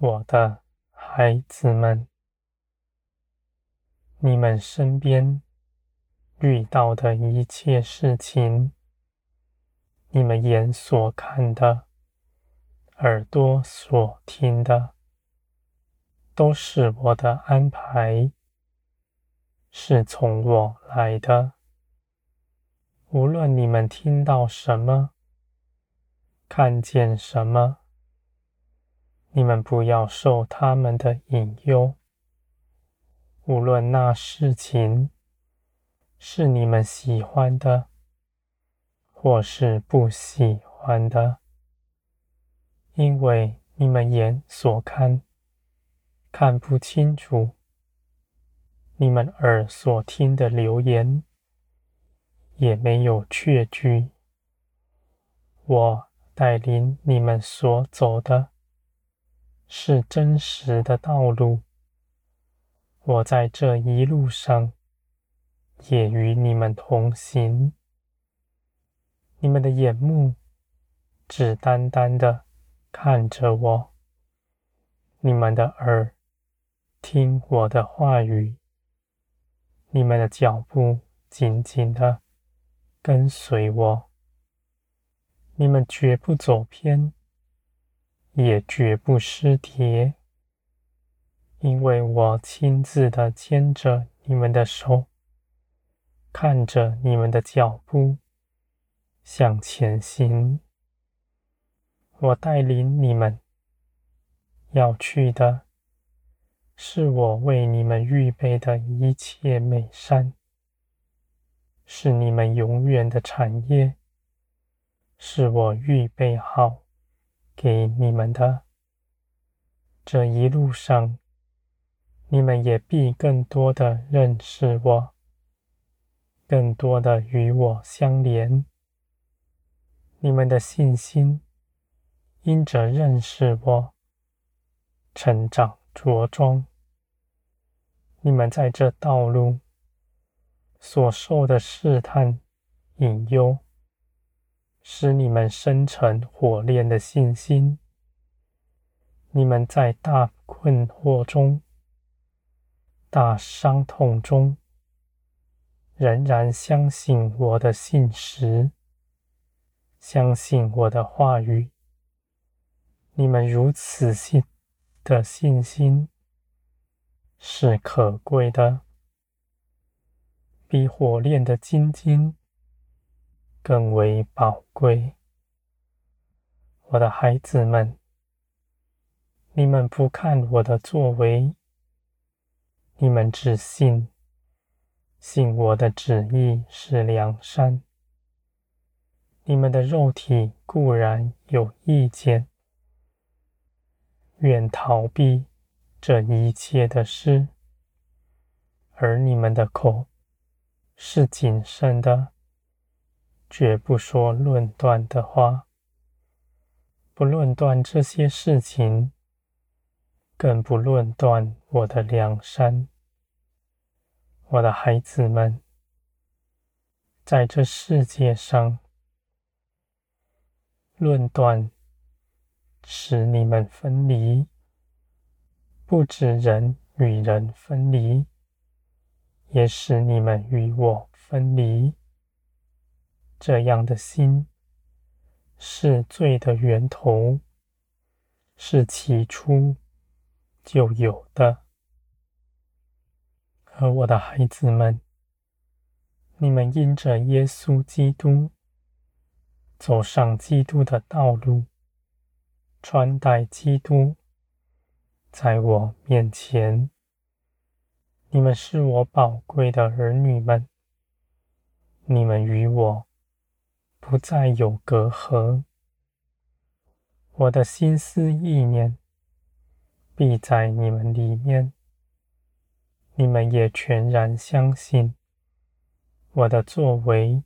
我的孩子们，你们身边遇到的一切事情，你们眼所看的，耳朵所听的，都是我的安排，是从我来的。无论你们听到什么，看见什么，你们不要受他们的引诱。无论那事情是你们喜欢的，或是不喜欢的，因为你们眼所看，看不清楚，你们耳所听的流言，也没有确据。我带领你们所走的，是真实的道路。我在这一路上，也与你们同行。你们的眼目只单单的看着我，你们的耳。听我的话语，你们的脚步紧紧的跟随我，你们绝不走偏，也绝不失跌，因为我亲自的牵着你们的手，看着你们的脚步向前行，我带领你们要去的。是我为你们预备的一切美善，是你们永远的产业，是我预备好给你们的。这一路上，你们也必更多的认识我，更多的与我相连。你们的信心因着认识我，成长。着装，你们在这道路所受的试探、引诱，使你们生成火炼的信心。你们在大困惑中、大伤痛中，仍然相信我的信实，相信我的话语。你们如此信。的信心是可贵的，比火炼的金金更为宝贵。我的孩子们，你们不看我的作为，你们只信，信我的旨意是良善。你们的肉体固然有意见。愿逃避这一切的事，而你们的口是谨慎的，绝不说论断的话，不论断这些事情，更不论断我的良善。我的孩子们，在这世界上，论断。使你们分离，不止人与人分离，也使你们与我分离。这样的心是罪的源头，是起初就有的。而我的孩子们，你们因着耶稣基督走上基督的道路。穿戴基督，在我面前，你们是我宝贵的儿女们。你们与我不再有隔阂，我的心思意念必在你们里面。你们也全然相信，我的作为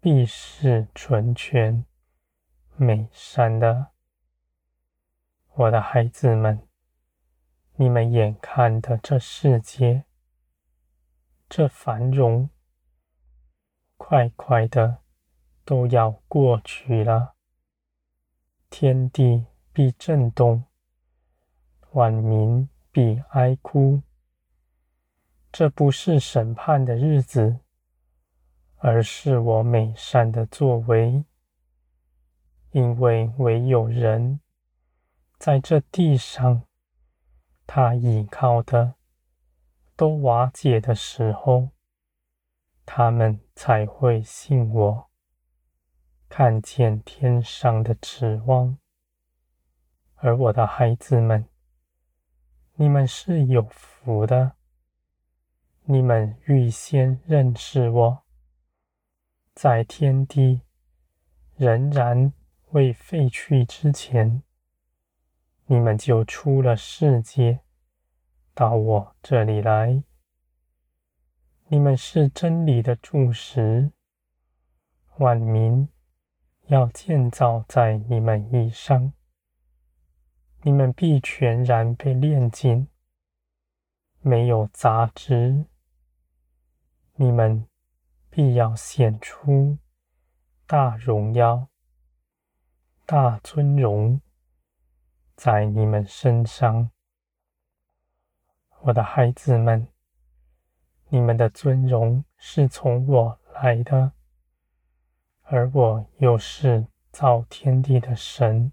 必是纯全美善的。我的孩子们，你们眼看的这世界，这繁荣，快快的都要过去了。天地必震动，万民必哀哭。这不是审判的日子，而是我美善的作为，因为唯有人在这地上，他倚靠的都瓦解的时候，他们才会信我，看见天上的指望。而我的孩子们，你们是有福的。你们预先认识我，在天地仍然未废去之前，你们就出了世界，到我这里来。你们是真理的柱石，万民要建造在你们以上，你们必全然被炼净，没有杂质。你们必要显出大荣耀、大尊荣在你们身上，我的孩子们，你们的尊荣是从我来的，而我又是造天地的神，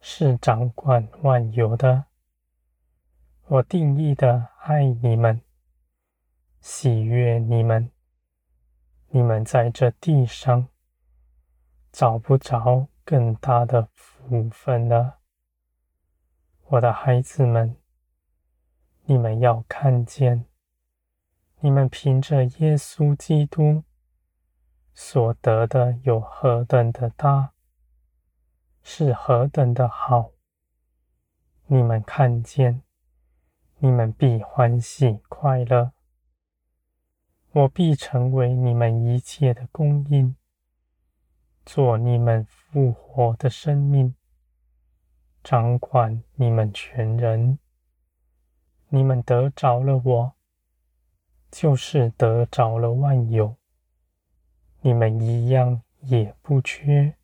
是掌管万有的，我定义的爱你们。喜悦你们，你们在这地上找不着更大的福分了，我的孩子们，你们要看见，你们凭着耶稣基督所得的有何等的大，是何等的好，你们看见，你们必欢喜快乐。我必成为你们一切的供应，做你们复活的生命，掌管你们全人。你们得着了我，就是得着了万有。你们一样也不缺。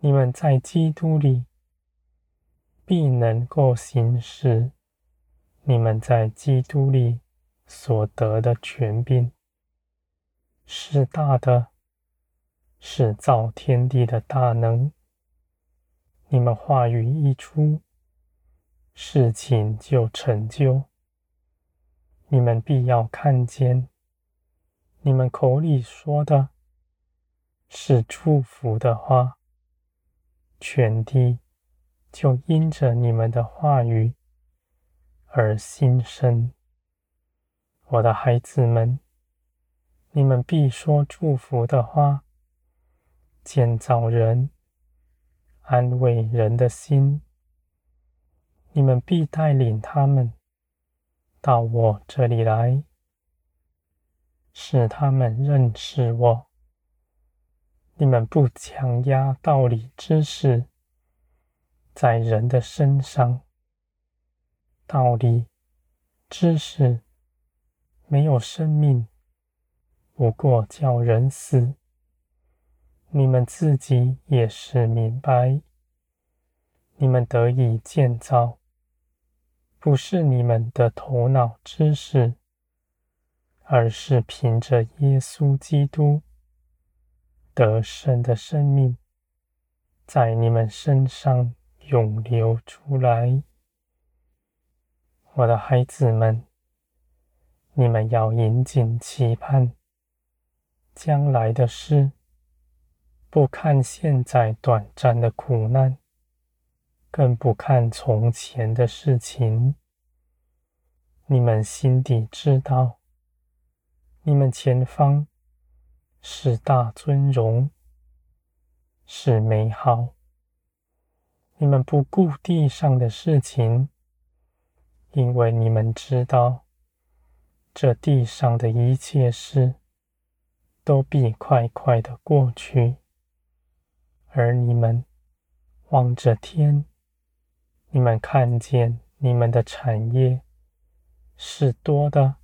你们在基督里必能够行使。你们在基督里。所得的权柄是大的，是造天地的大能。你们话语一出，事情就成就。你们必要看见，你们口里说的是祝福的话，全地就因着你们的话语而心生。我的孩子们，你们必说祝福的话，建造人，安慰人的心。你们必带领他们到我这里来，使他们认识我。你们不强压道理知识在人的身上，道理知识。没有生命，不过叫人死。你们自己也是明白，你们得以建造，不是你们的头脑知识，而是凭着耶稣基督得胜的生命，在你们身上涌流出来，我的孩子们。你们要引颈期盼将来的事，不看现在短暂的苦难，更不看从前的事情。你们心底知道，你们前方是大尊荣，是美好。你们不顾地上的事情，因为你们知道。这地上的一切事，都必快快的过去，而你们望着天，你们看见你们的产业是多的，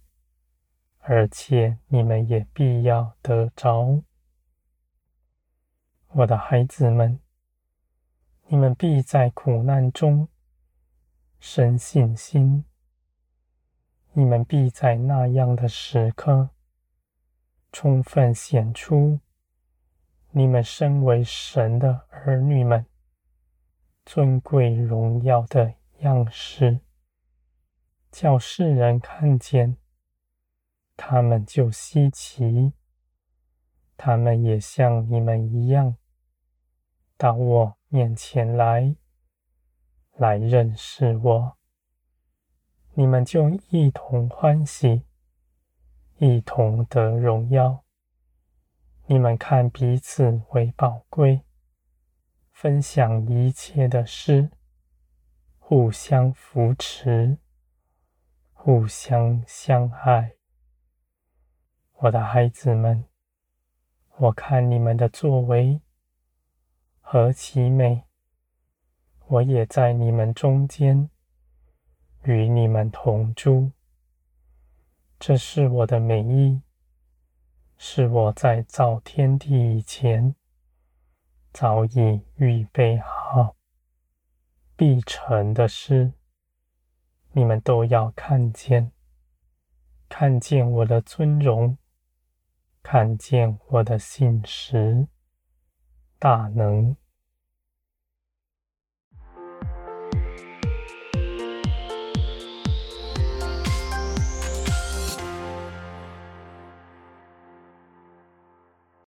而且你们也必要得着。我的孩子们，你们必在苦难中生信心。你们必在那样的时刻，充分显出你们身为神的儿女们尊贵荣耀的样式，叫世人看见，他们就稀奇。他们也像你们一样，到我面前来，来认识我。你们就一同欢喜，一同得荣耀。你们看彼此为宝贵，分享一切的事，互相扶持，互相相爱。我的孩子们。我看你们的作为何其美！我也在你们中间，与你们同住。这是我的美意，是我在造天地以前早已预备好必成的事。你们都要看见，看见我的尊荣。看见我的信时、大能，